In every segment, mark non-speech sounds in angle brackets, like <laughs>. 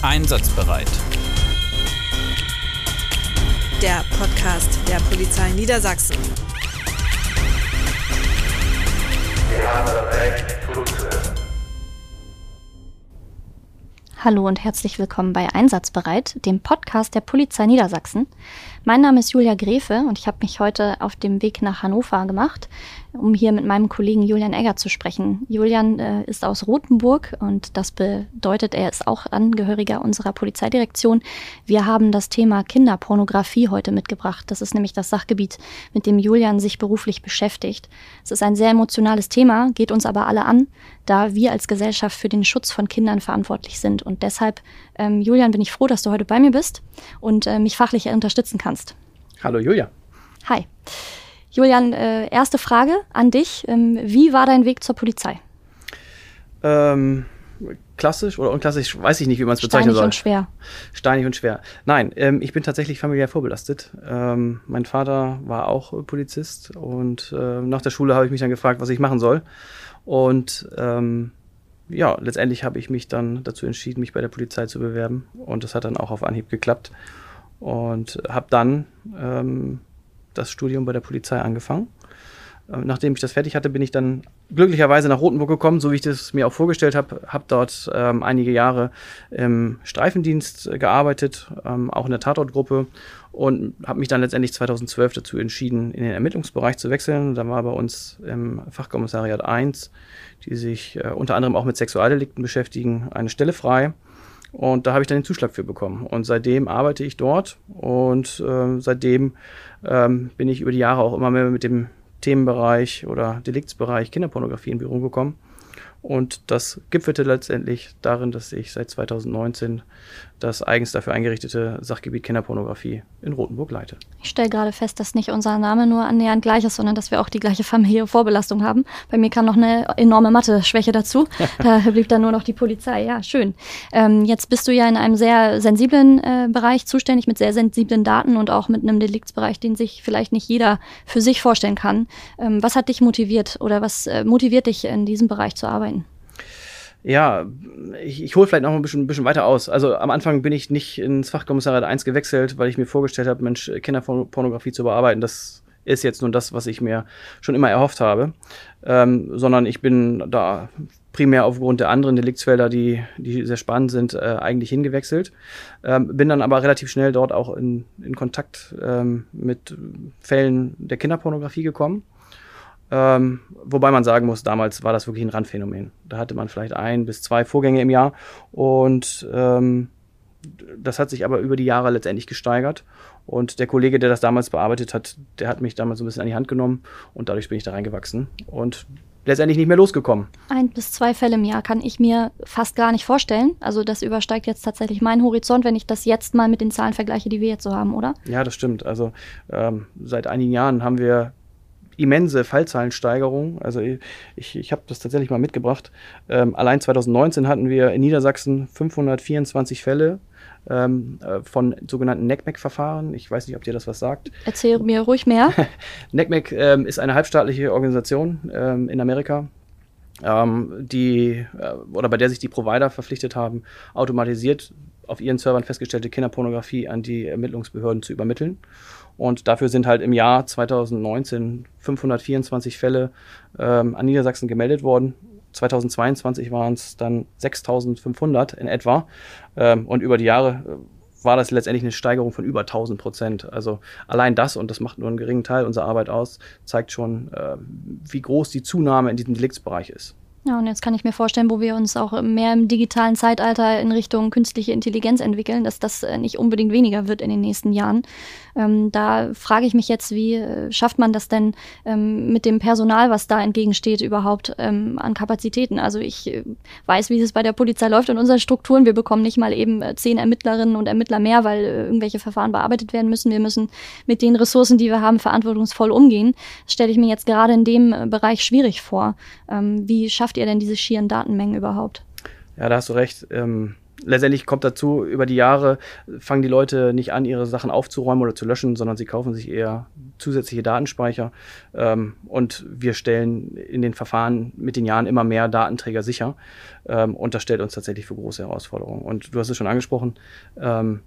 Einsatzbereit. Der Podcast der Polizei Niedersachsen. Wir haben das Recht zuzuhören. Hallo und herzlich willkommen bei Einsatzbereit, dem Podcast der Polizei Niedersachsen. Mein Name ist Julia Grefe und ich habe mich heute auf dem Weg nach Hannover gemacht, um hier mit meinem Kollegen Julian Egger zu sprechen. Julian äh, ist aus Rothenburg und das bedeutet, er ist auch Angehöriger unserer Polizeidirektion. Wir haben das Thema Kinderpornografie heute mitgebracht. Das ist nämlich das Sachgebiet, mit dem Julian sich beruflich beschäftigt. Es ist ein sehr emotionales Thema, geht uns aber alle an, da wir als Gesellschaft für den Schutz von Kindern verantwortlich sind. Und deshalb, ähm, Julian, bin ich froh, dass du heute bei mir bist und äh, mich fachlich unterstützen kannst. Hallo Julia. Hi. Julian, äh, erste Frage an dich. Ähm, wie war dein Weg zur Polizei? Ähm, klassisch oder unklassisch, weiß ich nicht, wie man es bezeichnen soll. Steinig und schwer. Steinig und schwer. Nein, ähm, ich bin tatsächlich familiär vorbelastet. Ähm, mein Vater war auch Polizist und äh, nach der Schule habe ich mich dann gefragt, was ich machen soll. Und ähm, ja, letztendlich habe ich mich dann dazu entschieden, mich bei der Polizei zu bewerben. Und das hat dann auch auf Anhieb geklappt. Und habe dann ähm, das Studium bei der Polizei angefangen. Ähm, nachdem ich das fertig hatte, bin ich dann glücklicherweise nach Rothenburg gekommen, so wie ich das mir auch vorgestellt habe. Habe dort ähm, einige Jahre im Streifendienst gearbeitet, ähm, auch in der Tatortgruppe und habe mich dann letztendlich 2012 dazu entschieden, in den Ermittlungsbereich zu wechseln. Da war bei uns im Fachkommissariat 1, die sich äh, unter anderem auch mit Sexualdelikten beschäftigen, eine Stelle frei. Und da habe ich dann den Zuschlag für bekommen. Und seitdem arbeite ich dort und äh, seitdem ähm, bin ich über die Jahre auch immer mehr mit dem Themenbereich oder Deliktsbereich Kinderpornografie in Berührung gekommen. Und das gipfelte letztendlich darin, dass ich seit 2019 das eigens dafür eingerichtete Sachgebiet Kinderpornografie in Rothenburg leite. Ich stelle gerade fest, dass nicht unser Name nur annähernd gleich ist, sondern dass wir auch die gleiche familiäre Vorbelastung haben. Bei mir kam noch eine enorme Mathe-Schwäche dazu. <laughs> da blieb dann nur noch die Polizei. Ja, schön. Ähm, jetzt bist du ja in einem sehr sensiblen äh, Bereich zuständig, mit sehr sensiblen Daten und auch mit einem Deliktsbereich, den sich vielleicht nicht jeder für sich vorstellen kann. Ähm, was hat dich motiviert oder was äh, motiviert dich, in diesem Bereich zu arbeiten? Ja, ich, ich hole vielleicht noch ein bisschen, ein bisschen weiter aus. Also am Anfang bin ich nicht ins Fachkommissariat 1 gewechselt, weil ich mir vorgestellt habe, Mensch, Kinderpornografie zu bearbeiten, das ist jetzt nun das, was ich mir schon immer erhofft habe. Ähm, sondern ich bin da primär aufgrund der anderen Deliktsfelder, die, die sehr spannend sind, äh, eigentlich hingewechselt. Ähm, bin dann aber relativ schnell dort auch in, in Kontakt ähm, mit Fällen der Kinderpornografie gekommen ähm, wobei man sagen muss, damals war das wirklich ein Randphänomen. Da hatte man vielleicht ein bis zwei Vorgänge im Jahr und ähm, das hat sich aber über die Jahre letztendlich gesteigert. Und der Kollege, der das damals bearbeitet hat, der hat mich damals so ein bisschen an die Hand genommen und dadurch bin ich da reingewachsen und letztendlich nicht mehr losgekommen. Ein bis zwei Fälle im Jahr kann ich mir fast gar nicht vorstellen. Also das übersteigt jetzt tatsächlich meinen Horizont, wenn ich das jetzt mal mit den Zahlen vergleiche, die wir jetzt so haben, oder? Ja, das stimmt. Also ähm, seit einigen Jahren haben wir immense Fallzahlensteigerung. Also ich, ich habe das tatsächlich mal mitgebracht. Ähm, allein 2019 hatten wir in Niedersachsen 524 Fälle ähm, äh, von sogenannten NECMEC-Verfahren. Ich weiß nicht, ob dir das was sagt. Erzähl mir ruhig mehr. <laughs> NECMEC ähm, ist eine halbstaatliche Organisation ähm, in Amerika, die äh, oder bei der sich die Provider verpflichtet haben, automatisiert auf ihren Servern festgestellte Kinderpornografie an die Ermittlungsbehörden zu übermitteln. Und dafür sind halt im Jahr 2019 524 Fälle ähm, an Niedersachsen gemeldet worden. 2022 waren es dann 6500 in etwa. Ähm, und über die Jahre äh, war das letztendlich eine Steigerung von über 1000 Prozent. Also allein das, und das macht nur einen geringen Teil unserer Arbeit aus, zeigt schon, äh, wie groß die Zunahme in diesem Deliktsbereich ist. Ja, und jetzt kann ich mir vorstellen, wo wir uns auch mehr im digitalen Zeitalter in Richtung künstliche Intelligenz entwickeln, dass das äh, nicht unbedingt weniger wird in den nächsten Jahren. Ähm, da frage ich mich jetzt, wie äh, schafft man das denn ähm, mit dem Personal, was da entgegensteht, überhaupt ähm, an Kapazitäten? Also ich äh, weiß, wie es bei der Polizei läuft in unseren Strukturen. Wir bekommen nicht mal eben zehn Ermittlerinnen und Ermittler mehr, weil irgendwelche Verfahren bearbeitet werden müssen. Wir müssen mit den Ressourcen, die wir haben, verantwortungsvoll umgehen. Das stelle ich mir jetzt gerade in dem Bereich schwierig vor. Ähm, wie schafft ihr denn diese schieren Datenmengen überhaupt? Ja, da hast du recht. Ähm, letztendlich kommt dazu, über die Jahre fangen die Leute nicht an, ihre Sachen aufzuräumen oder zu löschen, sondern sie kaufen sich eher zusätzliche Datenspeicher. Ähm, und wir stellen in den Verfahren mit den Jahren immer mehr Datenträger sicher. Ähm, und das stellt uns tatsächlich für große Herausforderungen. Und du hast es schon angesprochen. Ähm,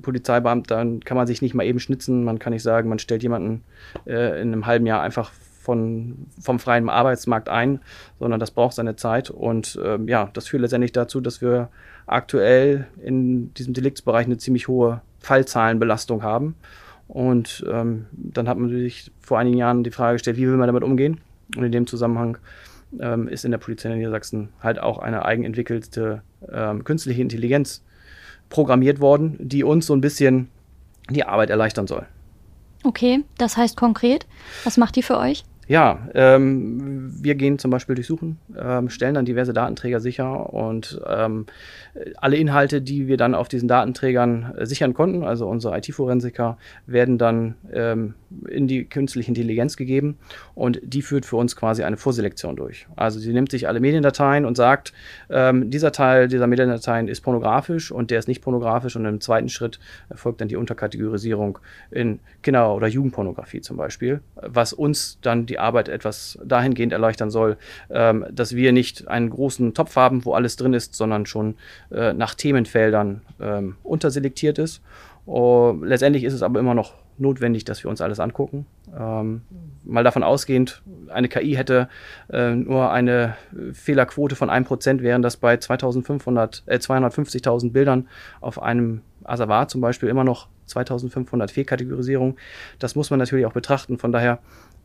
Polizeibeamter kann man sich nicht mal eben schnitzen. Man kann nicht sagen, man stellt jemanden äh, in einem halben Jahr einfach von, vom freien Arbeitsmarkt ein, sondern das braucht seine Zeit. Und ähm, ja, das führt letztendlich dazu, dass wir aktuell in diesem Deliktsbereich eine ziemlich hohe Fallzahlenbelastung haben. Und ähm, dann hat man sich vor einigen Jahren die Frage gestellt, wie will man damit umgehen? Und in dem Zusammenhang ähm, ist in der Polizei in Niedersachsen halt auch eine eigenentwickelte ähm, künstliche Intelligenz programmiert worden, die uns so ein bisschen die Arbeit erleichtern soll. Okay, das heißt konkret, was macht die für euch? Ja, ähm, wir gehen zum Beispiel durchsuchen, ähm, stellen dann diverse Datenträger sicher und ähm, alle Inhalte, die wir dann auf diesen Datenträgern äh, sichern konnten, also unsere IT-Forensiker, werden dann ähm, in die künstliche Intelligenz gegeben und die führt für uns quasi eine Vorselektion durch. Also sie nimmt sich alle Mediendateien und sagt, ähm, dieser Teil dieser Mediendateien ist pornografisch und der ist nicht pornografisch und im zweiten Schritt erfolgt dann die Unterkategorisierung in Kinder- oder Jugendpornografie zum Beispiel, was uns dann die Arbeit etwas dahingehend erleichtern soll, ähm, dass wir nicht einen großen Topf haben, wo alles drin ist, sondern schon äh, nach Themenfeldern ähm, unterselektiert ist. Uh, letztendlich ist es aber immer noch notwendig, dass wir uns alles angucken. Ähm, mal davon ausgehend, eine KI hätte äh, nur eine Fehlerquote von 1%, während das bei 2500, äh, 250.000 Bildern auf einem Asservat zum Beispiel immer noch 2500 Fehlkategorisierung. Das muss man natürlich auch betrachten. Von daher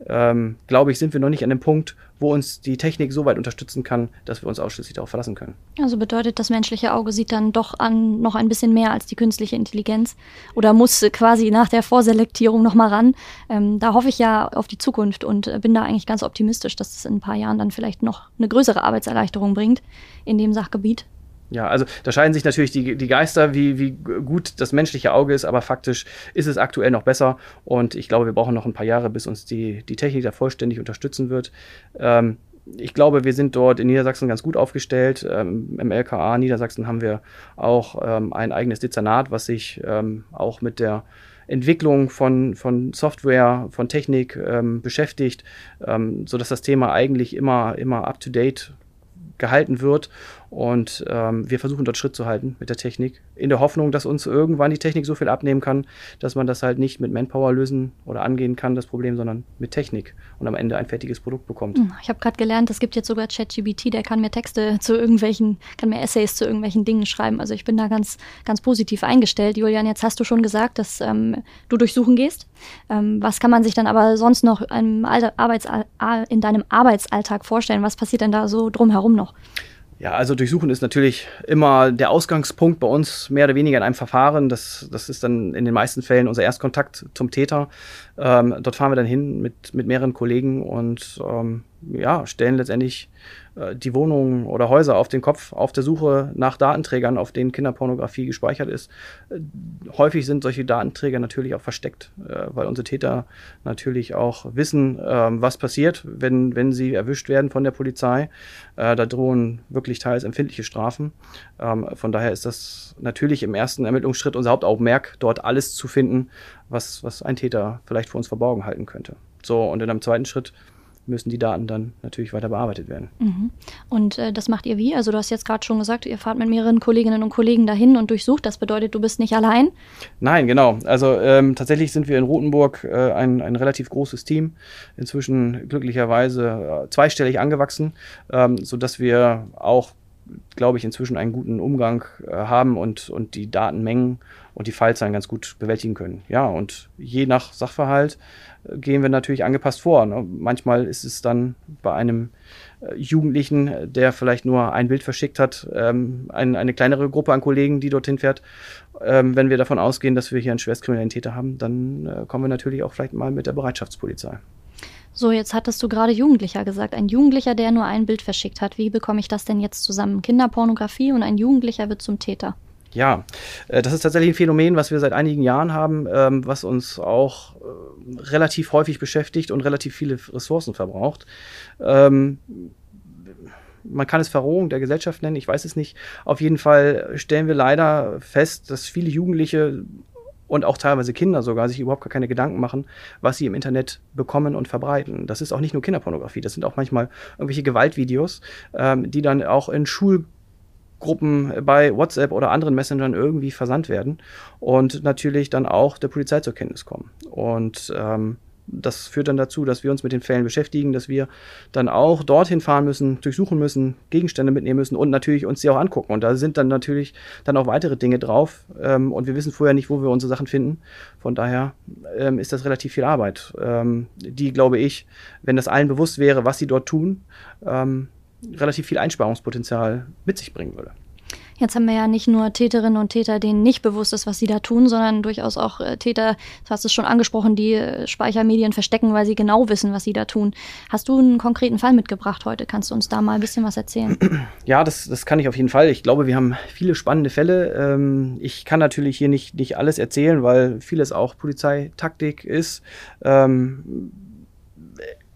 ähm, glaube ich, sind wir noch nicht an dem Punkt, wo uns die Technik so weit unterstützen kann, dass wir uns ausschließlich darauf verlassen können. Also bedeutet, das menschliche Auge sieht dann doch an noch ein bisschen mehr als die künstliche Intelligenz oder muss quasi nach der Vorselektierung nochmal ran. Ähm, da hoffe ich ja auf die Zukunft und äh, bin da eigentlich ganz optimistisch, dass es in ein paar Jahren dann vielleicht noch eine größere Arbeitserleichterung bringt in dem Sachgebiet. Ja, also da scheiden sich natürlich die, die Geister, wie, wie gut das menschliche Auge ist, aber faktisch ist es aktuell noch besser und ich glaube, wir brauchen noch ein paar Jahre, bis uns die, die Technik da vollständig unterstützen wird. Ähm, ich glaube, wir sind dort in Niedersachsen ganz gut aufgestellt. Ähm, Im LKA Niedersachsen haben wir auch ähm, ein eigenes Dezernat, was sich ähm, auch mit der Entwicklung von, von Software, von Technik ähm, beschäftigt, ähm, sodass das Thema eigentlich immer, immer up-to-date gehalten wird. Und ähm, wir versuchen dort Schritt zu halten mit der Technik, in der Hoffnung, dass uns irgendwann die Technik so viel abnehmen kann, dass man das halt nicht mit Manpower lösen oder angehen kann, das Problem, sondern mit Technik und am Ende ein fertiges Produkt bekommt. Hm, ich habe gerade gelernt, es gibt jetzt sogar ChatGBT, der kann mir Texte zu irgendwelchen, kann mir Essays zu irgendwelchen Dingen schreiben. Also ich bin da ganz, ganz positiv eingestellt. Julian, jetzt hast du schon gesagt, dass ähm, du durchsuchen gehst. Ähm, was kann man sich dann aber sonst noch in deinem Arbeitsalltag vorstellen? Was passiert denn da so drumherum noch? Ja, also Durchsuchen ist natürlich immer der Ausgangspunkt bei uns mehr oder weniger in einem Verfahren. Das, das ist dann in den meisten Fällen unser Erstkontakt zum Täter. Ähm, dort fahren wir dann hin mit, mit mehreren Kollegen und ähm, ja, stellen letztendlich äh, die Wohnungen oder Häuser auf den Kopf auf der Suche nach Datenträgern, auf denen Kinderpornografie gespeichert ist. Äh, häufig sind solche Datenträger natürlich auch versteckt, äh, weil unsere Täter natürlich auch wissen, ähm, was passiert, wenn, wenn sie erwischt werden von der Polizei. Da drohen wirklich teils empfindliche Strafen. Ähm, von daher ist das natürlich im ersten Ermittlungsschritt unser Hauptaugenmerk, dort alles zu finden, was, was ein Täter vielleicht vor uns verborgen halten könnte. So, und in einem zweiten Schritt müssen die Daten dann natürlich weiter bearbeitet werden. Mhm. Und äh, das macht ihr wie? Also du hast jetzt gerade schon gesagt, ihr fahrt mit mehreren Kolleginnen und Kollegen dahin und durchsucht. Das bedeutet, du bist nicht allein? Nein, genau. Also ähm, tatsächlich sind wir in Rothenburg äh, ein, ein relativ großes Team, inzwischen glücklicherweise äh, zweistellig angewachsen, ähm, sodass wir auch glaube ich, inzwischen einen guten Umgang äh, haben und, und die Datenmengen und die Fallzahlen ganz gut bewältigen können. Ja, und je nach Sachverhalt äh, gehen wir natürlich angepasst vor. Ne? Manchmal ist es dann bei einem äh, Jugendlichen, der vielleicht nur ein Bild verschickt hat, ähm, ein, eine kleinere Gruppe an Kollegen, die dorthin fährt. Ähm, wenn wir davon ausgehen, dass wir hier einen schwerstkriminellen Täter haben, dann äh, kommen wir natürlich auch vielleicht mal mit der Bereitschaftspolizei. So, jetzt hattest du gerade Jugendlicher gesagt. Ein Jugendlicher, der nur ein Bild verschickt hat. Wie bekomme ich das denn jetzt zusammen? Kinderpornografie und ein Jugendlicher wird zum Täter. Ja, äh, das ist tatsächlich ein Phänomen, was wir seit einigen Jahren haben, ähm, was uns auch äh, relativ häufig beschäftigt und relativ viele Ressourcen verbraucht. Ähm, man kann es Verrohung der Gesellschaft nennen, ich weiß es nicht. Auf jeden Fall stellen wir leider fest, dass viele Jugendliche und auch teilweise Kinder sogar sich überhaupt gar keine Gedanken machen, was sie im Internet bekommen und verbreiten. Das ist auch nicht nur Kinderpornografie, das sind auch manchmal irgendwelche Gewaltvideos, ähm, die dann auch in Schulgruppen bei WhatsApp oder anderen Messengern irgendwie versandt werden und natürlich dann auch der Polizei zur Kenntnis kommen. Und ähm, das führt dann dazu, dass wir uns mit den Fällen beschäftigen, dass wir dann auch dorthin fahren müssen, durchsuchen müssen, Gegenstände mitnehmen müssen und natürlich uns die auch angucken. Und da sind dann natürlich dann auch weitere Dinge drauf. Ähm, und wir wissen vorher nicht, wo wir unsere Sachen finden. Von daher ähm, ist das relativ viel Arbeit, ähm, die, glaube ich, wenn das allen bewusst wäre, was sie dort tun, ähm, relativ viel Einsparungspotenzial mit sich bringen würde. Jetzt haben wir ja nicht nur Täterinnen und Täter, denen nicht bewusst ist, was sie da tun, sondern durchaus auch äh, Täter, du hast es schon angesprochen, die äh, Speichermedien verstecken, weil sie genau wissen, was sie da tun. Hast du einen konkreten Fall mitgebracht heute? Kannst du uns da mal ein bisschen was erzählen? <clears throat> Ja, das, das kann ich auf jeden Fall. Ich glaube, wir haben viele spannende Fälle. Ähm, ich kann natürlich hier nicht, nicht alles erzählen, weil vieles auch Polizeitaktik ist. Ähm,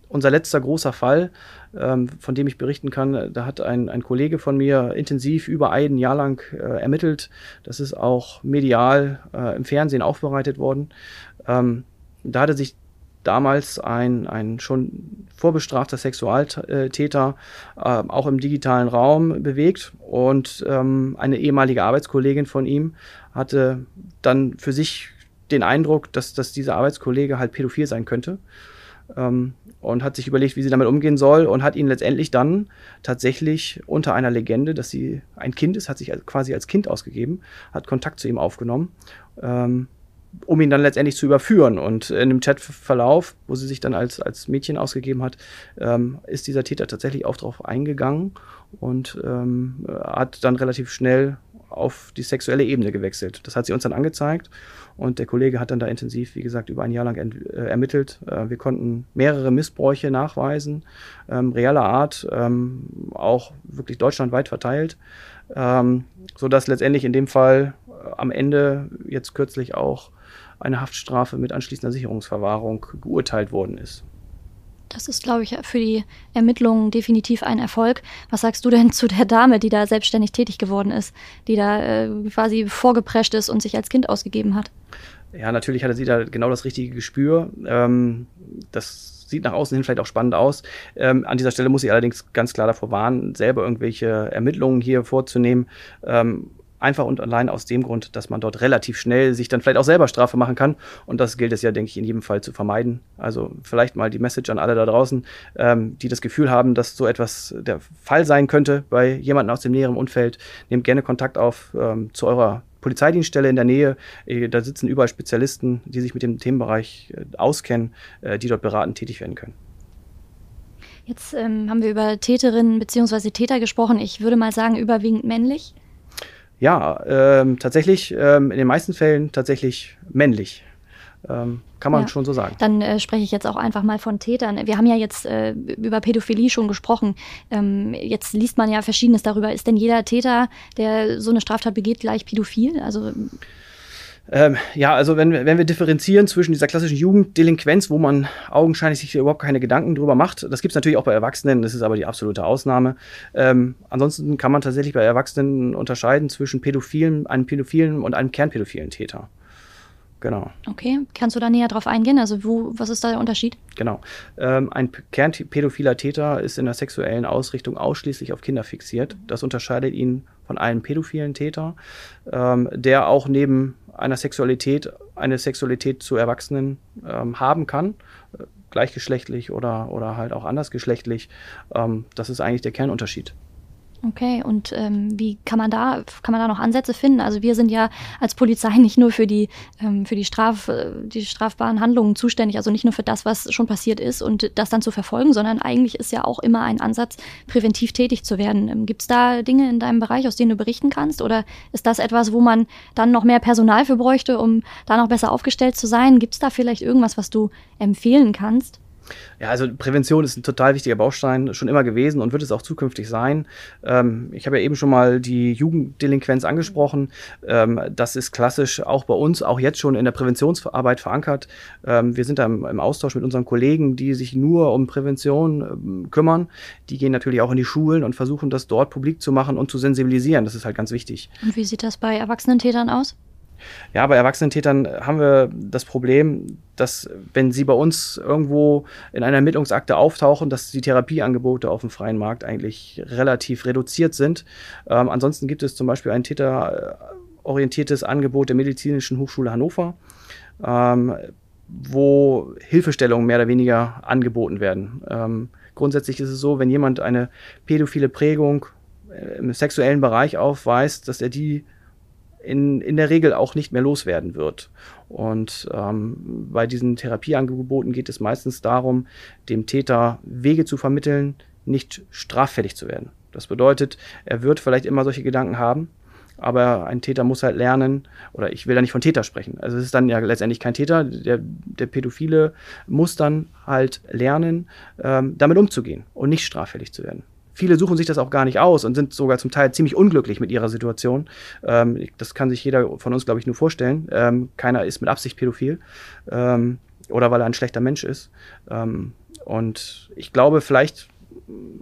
unser letzter großer Fall ähm, von dem ich berichten kann. Da hat ein, ein Kollege von mir intensiv über ein Jahr lang äh, ermittelt. Das ist auch medial äh, im Fernsehen aufbereitet worden. Ähm, da hatte sich damals ein, ein schon vorbestrafter Sexualtäter äh, auch im digitalen Raum bewegt und ähm, eine ehemalige Arbeitskollegin von ihm hatte dann für sich den Eindruck, dass, dass dieser Arbeitskollege halt pädophil sein könnte ähm, und hat sich überlegt, wie sie damit umgehen soll und hat ihn letztendlich dann tatsächlich unter einer Legende, dass sie ein Kind ist, hat sich quasi als Kind ausgegeben, hat Kontakt zu ihm aufgenommen, ähm, um ihn dann letztendlich zu überführen. Und in dem Chatverlauf, wo sie sich dann als, als Mädchen ausgegeben hat, ähm, ist dieser Täter tatsächlich auch darauf eingegangen und ähm, hat dann relativ schnell auf die sexuelle Ebene gewechselt. Das hat sie uns dann angezeigt und der Kollege hat dann da intensiv, wie gesagt, über ein Jahr lang äh, ermittelt. Äh, wir konnten mehrere Missbräuche nachweisen, ähm, realer Art, ähm, auch wirklich deutschlandweit verteilt, ähm, sodass letztendlich in dem Fall äh, am Ende jetzt kürzlich auch eine Haftstrafe mit anschließender Sicherungsverwahrung geurteilt worden ist. Das ist, glaube ich, für die Ermittlungen definitiv ein Erfolg. Was sagst du denn <laughs> zu der Dame, die da selbstständig tätig geworden ist, die da äh, quasi vorgeprescht ist und sich als Kind ausgegeben hat? Ja, natürlich hatte sie da genau das richtige Gespür. Ähm, das sieht nach außen hin vielleicht auch spannend aus. Ähm, an dieser Stelle muss ich allerdings ganz klar davor warnen, selber irgendwelche Ermittlungen hier vorzunehmen. Ähm, Einfach und allein aus dem Grund, dass man dort relativ schnell sich dann vielleicht auch selber Strafe machen kann. Und das gilt es ja, denke ich, in jedem Fall zu vermeiden. Also vielleicht mal die Message an alle da draußen, ähm, die das Gefühl haben, dass so etwas der Fall sein könnte bei jemandem aus dem näheren Umfeld. Nehmt gerne Kontakt auf ähm, zu eurer Polizeidienststelle in der Nähe. Äh, da sitzen überall Spezialisten, die sich mit dem Themenbereich äh, auskennen, äh, die dort beratend tätig werden können. Jetzt ähm, haben wir über Täterinnen bzw. Täter gesprochen. Ich würde mal sagen, überwiegend männlich. Ja, ähm, tatsächlich, ähm, in den meisten Fällen tatsächlich männlich. Ähm, kann man ja. schon so sagen. Dann äh, spreche ich jetzt auch einfach mal von Tätern. Wir haben ja jetzt äh, über Pädophilie schon gesprochen. Ähm, jetzt liest man ja Verschiedenes darüber. Ist denn jeder Täter, der so eine Straftat begeht, gleich pädophil? Also ähm, ja, also wenn, wenn wir differenzieren zwischen dieser klassischen Jugenddelinquenz, wo man augenscheinlich sich überhaupt keine Gedanken drüber macht, das gibt es natürlich auch bei Erwachsenen, das ist aber die absolute Ausnahme. Ähm, ansonsten kann man tatsächlich bei Erwachsenen unterscheiden zwischen Pädophilen, einem Pädophilen und einem kernpädophilen Täter. Genau. Okay, kannst du da näher drauf eingehen? Also wo, was ist da der Unterschied? Genau. Ähm, ein kernpädophiler Täter ist in der sexuellen Ausrichtung ausschließlich auf Kinder fixiert. Das unterscheidet ihn von einem pädophilen Täter, ähm, der auch neben einer Sexualität eine Sexualität zu Erwachsenen ähm, haben kann, äh, gleichgeschlechtlich oder, oder halt auch andersgeschlechtlich. Ähm, das ist eigentlich der Kernunterschied. Okay, und ähm, wie kann man da, kann man da noch Ansätze finden? Also wir sind ja als Polizei <laughs> nicht nur für die, ähm, für die, Straf, äh, die strafbaren Handlungen zuständig, also nicht nur für das, was schon passiert ist und das dann zu verfolgen, sondern eigentlich ist ja auch immer ein Ansatz, präventiv tätig zu werden. Ähm, Gibt es da Dinge in deinem Bereich, aus denen du berichten kannst? Oder ist das etwas, wo man dann noch mehr Personal für bräuchte, um da noch besser aufgestellt zu sein? Gibt es da vielleicht irgendwas, was du empfehlen kannst? Ja, also Prävention ist ein total wichtiger Baustein, schon immer gewesen und wird es auch zukünftig sein. Ähm, ich habe ja eben schon mal die Jugenddelinquenz angesprochen. Ähm, das ist klassisch auch bei uns, auch jetzt schon in der Präventionsarbeit verankert. Ähm, wir sind da im, im, Austausch mit unseren Kollegen, die sich nur um Prävention ähm, kümmern. Die gehen natürlich auch in die Schulen und versuchen das dort publik zu machen und zu sensibilisieren. Das ist halt ganz wichtig. Und wie sieht das bei erwachsenen Tätern aus? Ja, bei Erwachsenentätern haben wir das Problem, dass wenn sie bei uns irgendwo in einer Ermittlungsakte auftauchen, dass die Therapieangebote auf dem freien Markt eigentlich relativ reduziert sind. Ähm, ansonsten gibt es zum Beispiel ein täterorientiertes Angebot der Medizinischen Hochschule Hannover, ähm, wo Hilfestellungen mehr oder weniger angeboten werden. Ähm, grundsätzlich ist es so, wenn jemand eine pädophile Prägung äh, im sexuellen Bereich aufweist, dass er die in, in der Regel auch nicht mehr loswerden wird. Und ähm, bei diesen Therapieangeboten geht es meistens darum, dem Täter Wege zu vermitteln, nicht straffällig zu werden. Das bedeutet, er wird vielleicht immer solche Gedanken haben, aber ein Täter muss halt lernen, oder ich will da nicht von Täter sprechen. Also es ist dann ja letztendlich kein Täter. Der, der Pädophile muss dann halt lernen, ähm, damit umzugehen und nicht straffällig zu werden. Viele suchen sich das auch gar nicht aus und sind sogar zum Teil ziemlich unglücklich mit ihrer Situation. Ähm, das kann sich jeder von uns, glaube ich, nur vorstellen. Ähm, keiner ist mit Absicht pädophil ähm, oder weil er ein schlechter Mensch ist. Ähm, und ich glaube, vielleicht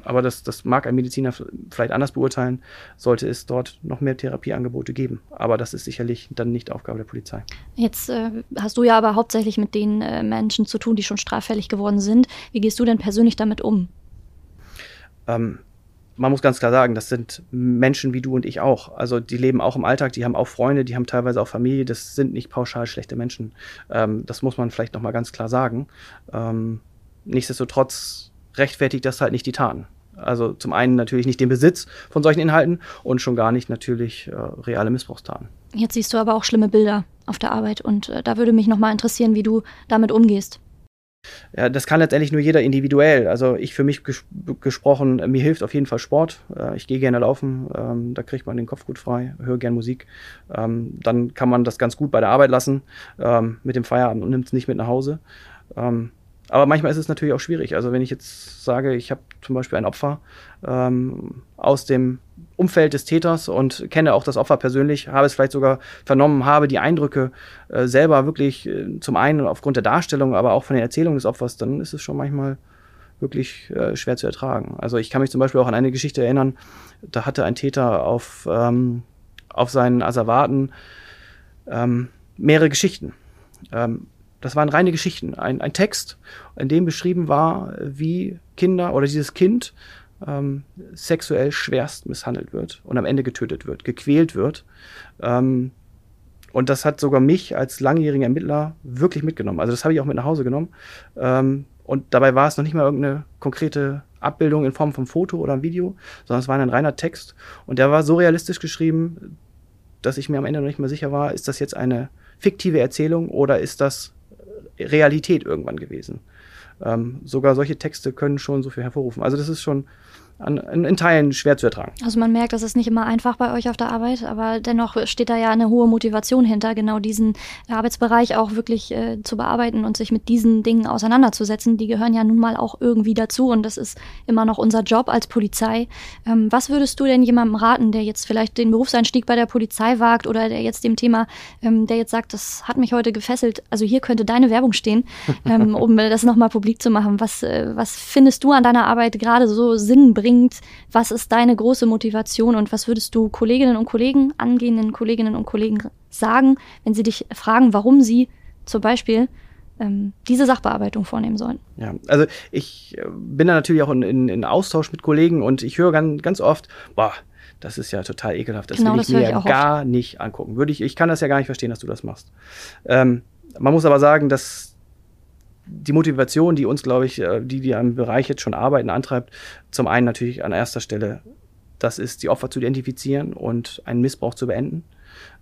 aber das, das mag ein Mediziner vielleicht anders beurteilen, sollte es dort noch mehr Therapieangebote geben. Aber das ist sicherlich dann nicht Aufgabe der Polizei. Jetzt äh, hast du ja aber hauptsächlich mit den äh, Menschen zu tun, die schon straffällig geworden sind. Wie gehst du denn persönlich damit um? Ähm, man muss ganz klar sagen, das sind Menschen wie du und ich auch. Also die leben auch im Alltag, die haben auch Freunde, die haben teilweise auch Familie. Das sind nicht pauschal schlechte Menschen. Ähm, das muss man vielleicht noch mal ganz klar sagen. Ähm, nichtsdestotrotz rechtfertigt das halt nicht die Taten. Also zum einen natürlich nicht den Besitz von solchen Inhalten und schon gar nicht natürlich äh, reale Missbrauchstaten. Jetzt siehst du aber auch schlimme Bilder auf der Arbeit und äh, da würde mich noch mal interessieren, wie du damit umgehst. Ja, das kann letztendlich nur jeder individuell. Also ich für mich ges gesprochen, mir hilft auf jeden Fall Sport. Äh, ich gehe gerne laufen, ähm, da kriegt man den Kopf gut frei, höre gerne Musik. Ähm, dann kann man das ganz gut bei der Arbeit lassen ähm, mit dem Feierabend und nimmt es nicht mit nach Hause. Aber manchmal ist es natürlich auch schwierig. Also wenn ich jetzt sage, ich habe zum Beispiel ein Opfer ähm, aus dem Umfeld des Täters und kenne auch das Opfer persönlich, habe es vielleicht sogar vernommen, habe die Eindrücke äh, selber wirklich äh, zum einen aufgrund der Darstellung, aber auch von der Erzählung des Opfers, dann ist es schon manchmal wirklich äh, schwer zu ertragen. Also ich kann mich zum Beispiel auch an eine Geschichte erinnern, da hatte ein Täter auf, ähm, auf seinen Asservaten ähm, mehrere Geschichten. Ähm, das waren reine Geschichten, ein, ein Text, in dem beschrieben war, wie Kinder oder dieses Kind ähm, sexuell schwerst misshandelt wird und am Ende getötet wird, gequält wird. Ähm, und das hat sogar mich als langjähriger Ermittler wirklich mitgenommen. Also das habe ich auch mit nach Hause genommen. Ähm, und dabei war es noch nicht mal irgendeine konkrete Abbildung in Form von Foto oder Video, sondern es war ein reiner Text. Und der war so realistisch geschrieben, dass ich mir am Ende noch nicht mal sicher war, ist das jetzt eine fiktive Erzählung oder ist das Realität irgendwann gewesen. Ähm, sogar solche Texte können schon so viel hervorrufen. Also das ist schon an, in Teilen schwer zu ertragen. Also man merkt, das ist nicht immer einfach bei euch auf der Arbeit, aber dennoch steht da ja eine hohe Motivation hinter, genau diesen Arbeitsbereich auch wirklich äh, zu bearbeiten und sich mit diesen Dingen auseinanderzusetzen. Die gehören ja nun mal auch irgendwie dazu und das ist immer noch unser Job als Polizei. Ähm, was würdest du denn jemandem raten, der jetzt vielleicht den Berufseinstieg bei der Polizei wagt oder der jetzt dem Thema, ähm, der jetzt sagt, das hat mich heute gefesselt, also hier könnte deine Werbung stehen, <laughs> ähm, um das nochmal publik zu machen. Was, äh, was findest du an deiner Arbeit gerade so sinnbringend? Bringt? Was ist deine große Motivation und was würdest du Kolleginnen und Kollegen, angehenden Kolleginnen und Kollegen sagen, wenn sie dich fragen, warum sie zum Beispiel ähm, diese Sachbearbeitung vornehmen sollen? Ja, also ich äh, bin da natürlich auch in, in, in Austausch mit Kollegen und ich höre ganz, ganz oft, boah, das ist ja total ekelhaft. Das genau, will ich mir ja gar oft. nicht angucken. Würde ich, ich kann das ja gar nicht verstehen, dass du das machst. Ähm, man muss aber sagen, dass die Motivation, die uns, glaube ich, äh, die, die am Bereich jetzt schon arbeiten, antreibt, zum einen natürlich an erster Stelle, das ist, die Opfer zu identifizieren und einen Missbrauch zu beenden.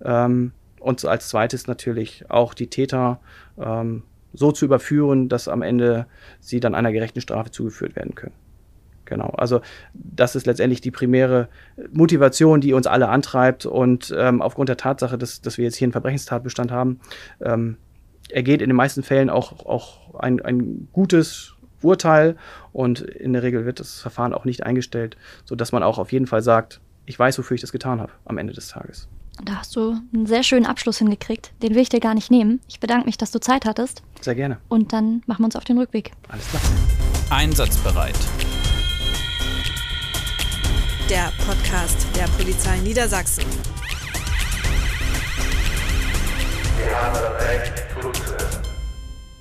Ähm, und als zweites natürlich auch die Täter ähm, so zu überführen, dass am Ende sie dann einer gerechten Strafe zugeführt werden können. Genau, also das ist letztendlich die primäre Motivation, die uns alle antreibt. Und ähm, aufgrund der Tatsache, dass, dass wir jetzt hier einen Verbrechenstatbestand haben, ähm, ergeht in den meisten Fällen auch, auch ein, ein gutes Urteil und in der Regel wird das Verfahren auch nicht eingestellt, sodass man auch auf jeden Fall sagt, ich weiß, wofür ich das getan habe am Ende des Tages. Da hast du einen sehr schönen Abschluss hingekriegt. Den will ich dir gar nicht nehmen. Ich bedanke mich, dass du Zeit hattest. Sehr gerne. Und dann machen wir uns auf den Rückweg. Alles klar. Einsatzbereit. Der Podcast der Polizei Niedersachsen. Wir haben das Recht.